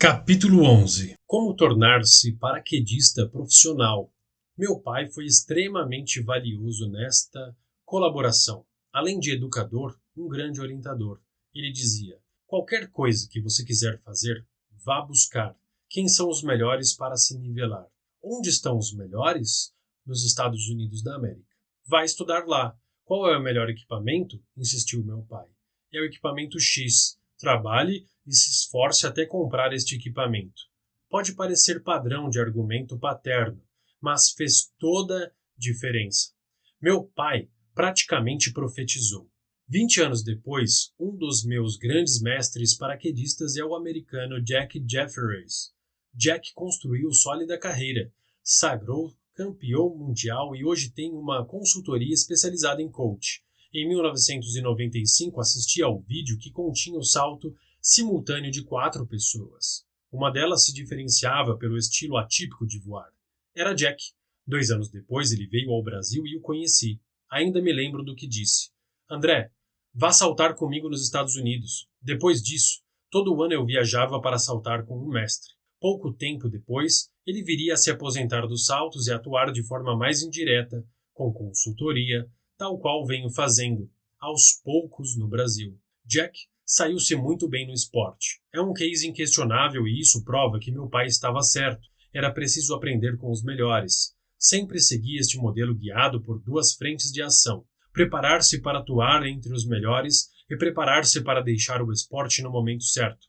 Capítulo 11 Como tornar-se paraquedista profissional. Meu pai foi extremamente valioso nesta colaboração. Além de educador, um grande orientador. Ele dizia: qualquer coisa que você quiser fazer, vá buscar. Quem são os melhores para se nivelar? Onde estão os melhores? Nos Estados Unidos da América. Vá estudar lá. Qual é o melhor equipamento? insistiu meu pai. É o equipamento X. Trabalhe e se esforce até comprar este equipamento. Pode parecer padrão de argumento paterno, mas fez toda diferença. Meu pai praticamente profetizou. Vinte anos depois, um dos meus grandes mestres paraquedistas é o americano Jack Jefferies. Jack construiu sólida carreira, sagrou campeão mundial e hoje tem uma consultoria especializada em coach. Em 1995, assisti ao vídeo que continha o salto simultâneo de quatro pessoas. Uma delas se diferenciava pelo estilo atípico de voar. Era Jack. Dois anos depois ele veio ao Brasil e o conheci. Ainda me lembro do que disse. André, vá saltar comigo nos Estados Unidos. Depois disso, todo ano eu viajava para saltar com um mestre. Pouco tempo depois, ele viria a se aposentar dos saltos e atuar de forma mais indireta, com consultoria, tal qual venho fazendo, aos poucos no Brasil. Jack saiu-se muito bem no esporte. É um case inquestionável e isso prova que meu pai estava certo. Era preciso aprender com os melhores. Sempre segui este modelo guiado por duas frentes de ação: preparar-se para atuar entre os melhores e preparar-se para deixar o esporte no momento certo,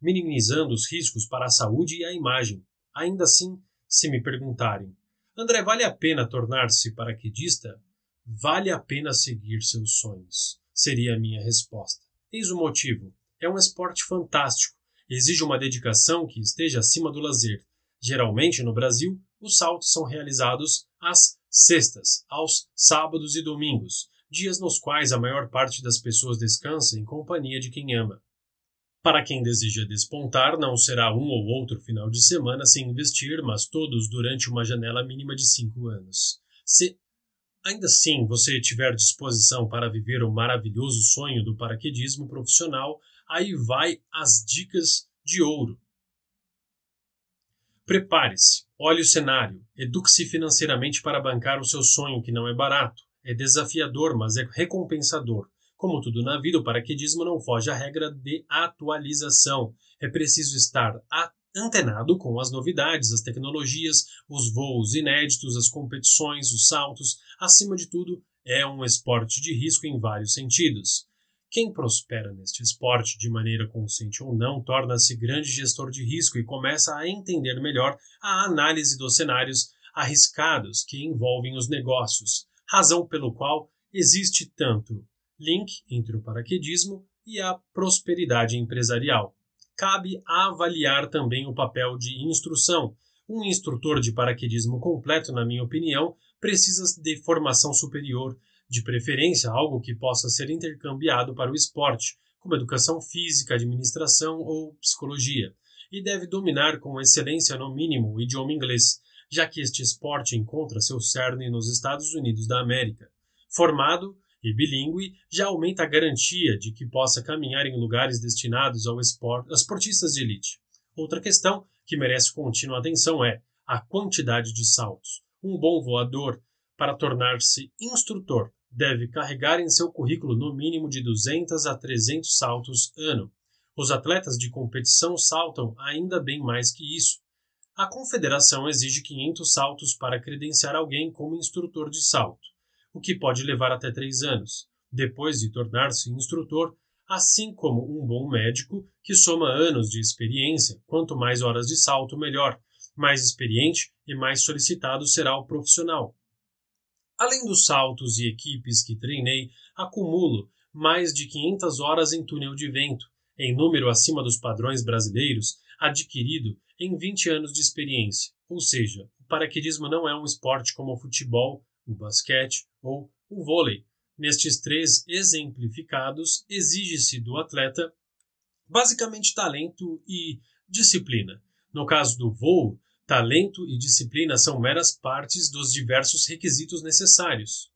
minimizando os riscos para a saúde e a imagem. Ainda assim, se me perguntarem, André, vale a pena tornar-se paraquedista? Vale a pena seguir seus sonhos, seria a minha resposta. Eis o motivo. É um esporte fantástico. Exige uma dedicação que esteja acima do lazer. Geralmente, no Brasil, os saltos são realizados às sextas, aos sábados e domingos, dias nos quais a maior parte das pessoas descansa em companhia de quem ama. Para quem deseja despontar, não será um ou outro final de semana sem investir, mas todos durante uma janela mínima de cinco anos. Se ainda assim você tiver disposição para viver o maravilhoso sonho do paraquedismo profissional, aí vai as dicas de ouro. Prepare-se, olhe o cenário, eduque-se financeiramente para bancar o seu sonho, que não é barato. É desafiador, mas é recompensador. Como tudo na vida, o paraquedismo não foge à regra de atualização. É preciso estar atento antenado com as novidades, as tecnologias, os voos inéditos, as competições, os saltos, acima de tudo, é um esporte de risco em vários sentidos. Quem prospera neste esporte, de maneira consciente ou não, torna-se grande gestor de risco e começa a entender melhor a análise dos cenários arriscados que envolvem os negócios, razão pelo qual existe tanto link entre o paraquedismo e a prosperidade empresarial cabe avaliar também o papel de instrução. Um instrutor de paraquedismo completo, na minha opinião, precisa de formação superior, de preferência algo que possa ser intercambiado para o esporte, como educação física, administração ou psicologia, e deve dominar com excelência no mínimo o idioma inglês, já que este esporte encontra seu cerne nos Estados Unidos da América. Formado, e bilíngue já aumenta a garantia de que possa caminhar em lugares destinados ao esport, aos esportistas de elite. Outra questão que merece contínua atenção é a quantidade de saltos. Um bom voador, para tornar-se instrutor, deve carregar em seu currículo no mínimo de 200 a 300 saltos ano. Os atletas de competição saltam ainda bem mais que isso. A confederação exige 500 saltos para credenciar alguém como instrutor de salto o que pode levar até três anos, depois de tornar-se instrutor, assim como um bom médico que soma anos de experiência. Quanto mais horas de salto, melhor. Mais experiente e mais solicitado será o profissional. Além dos saltos e equipes que treinei, acumulo mais de 500 horas em túnel de vento, em número acima dos padrões brasileiros, adquirido em 20 anos de experiência. Ou seja, o paraquedismo não é um esporte como o futebol o basquete ou o vôlei. Nestes três exemplificados, exige-se do atleta basicamente talento e disciplina. No caso do voo, talento e disciplina são meras partes dos diversos requisitos necessários.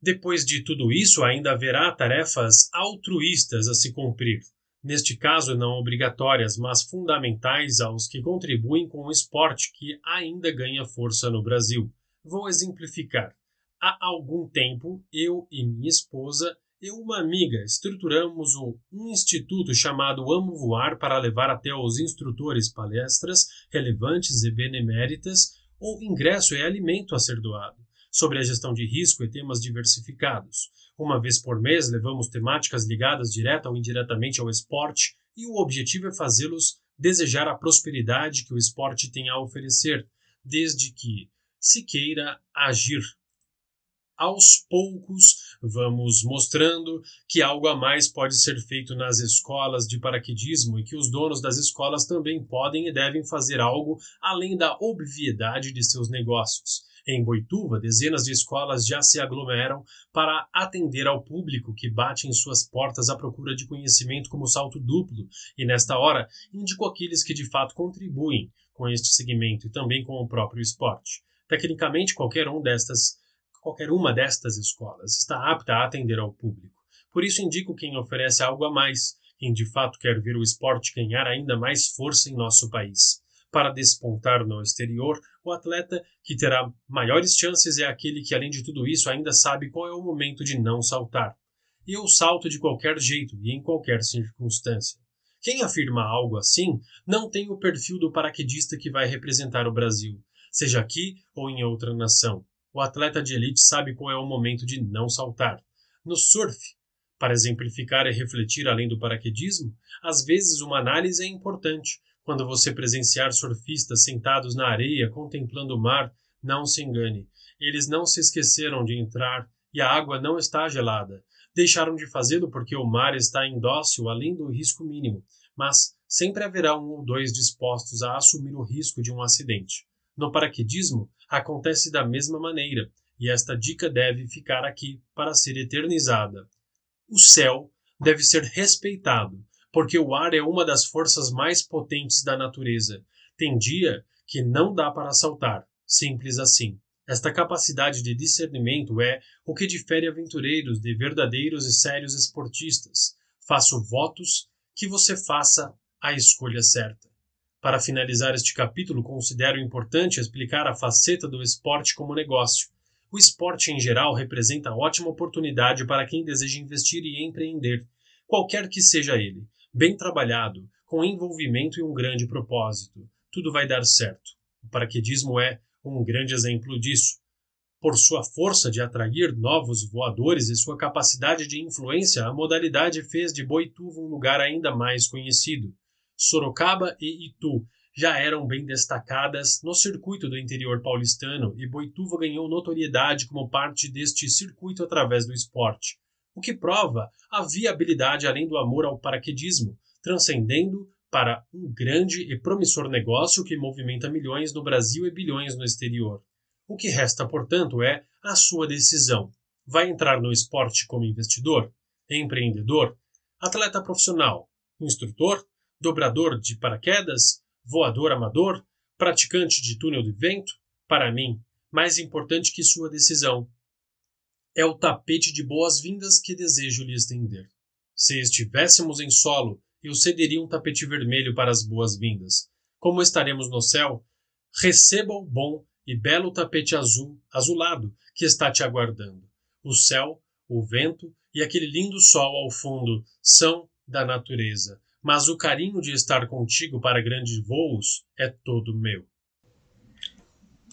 Depois de tudo isso, ainda haverá tarefas altruístas a se cumprir. neste caso não obrigatórias, mas fundamentais aos que contribuem com o esporte que ainda ganha força no Brasil. Vou exemplificar. Há algum tempo, eu e minha esposa e uma amiga estruturamos um instituto chamado Amo Voar para levar até os instrutores palestras relevantes e beneméritas. O ingresso é alimento a ser doado, sobre a gestão de risco e temas diversificados. Uma vez por mês, levamos temáticas ligadas direta ou indiretamente ao esporte e o objetivo é fazê-los desejar a prosperidade que o esporte tem a oferecer, desde que se queira agir aos poucos vamos mostrando que algo a mais pode ser feito nas escolas de paraquedismo e que os donos das escolas também podem e devem fazer algo além da obviedade de seus negócios. Em Boituva, dezenas de escolas já se aglomeram para atender ao público que bate em suas portas à procura de conhecimento como salto duplo, e nesta hora indico aqueles que de fato contribuem com este segmento e também com o próprio esporte. Tecnicamente, qualquer um destas qualquer uma destas escolas está apta a atender ao público. Por isso indico quem oferece algo a mais, quem de fato quer ver o esporte ganhar ainda mais força em nosso país. Para despontar no exterior, o atleta que terá maiores chances é aquele que, além de tudo isso, ainda sabe qual é o momento de não saltar. E eu salto de qualquer jeito e em qualquer circunstância. Quem afirma algo assim não tem o perfil do paraquedista que vai representar o Brasil, seja aqui ou em outra nação. O atleta de elite sabe qual é o momento de não saltar. No surf, para exemplificar e refletir além do paraquedismo, às vezes uma análise é importante. Quando você presenciar surfistas sentados na areia contemplando o mar, não se engane. Eles não se esqueceram de entrar e a água não está gelada. Deixaram de fazê-lo porque o mar está indócil além do risco mínimo, mas sempre haverá um ou dois dispostos a assumir o risco de um acidente. No paraquedismo, acontece da mesma maneira, e esta dica deve ficar aqui para ser eternizada. O céu deve ser respeitado, porque o ar é uma das forças mais potentes da natureza. Tem dia que não dá para saltar, simples assim. Esta capacidade de discernimento é o que difere aventureiros de verdadeiros e sérios esportistas. Faço votos que você faça a escolha certa. Para finalizar este capítulo, considero importante explicar a faceta do esporte como negócio. O esporte em geral representa ótima oportunidade para quem deseja investir e empreender, qualquer que seja ele, bem trabalhado, com envolvimento e um grande propósito. Tudo vai dar certo. O paraquedismo é um grande exemplo disso. Por sua força de atrair novos voadores e sua capacidade de influência, a modalidade fez de Boituva um lugar ainda mais conhecido. Sorocaba e Itu já eram bem destacadas no circuito do interior paulistano e Boituva ganhou notoriedade como parte deste circuito através do esporte, o que prova a viabilidade além do amor ao paraquedismo, transcendendo para um grande e promissor negócio que movimenta milhões no Brasil e bilhões no exterior. O que resta, portanto, é a sua decisão. Vai entrar no esporte como investidor, empreendedor, atleta profissional, instrutor dobrador de paraquedas, voador amador, praticante de túnel de vento, para mim, mais importante que sua decisão é o tapete de boas-vindas que desejo lhe estender. Se estivéssemos em solo, eu cederia um tapete vermelho para as boas-vindas. Como estaremos no céu, receba o bom e belo tapete azul, azulado, que está te aguardando. O céu, o vento e aquele lindo sol ao fundo são da natureza mas o carinho de estar contigo para grandes voos é todo meu.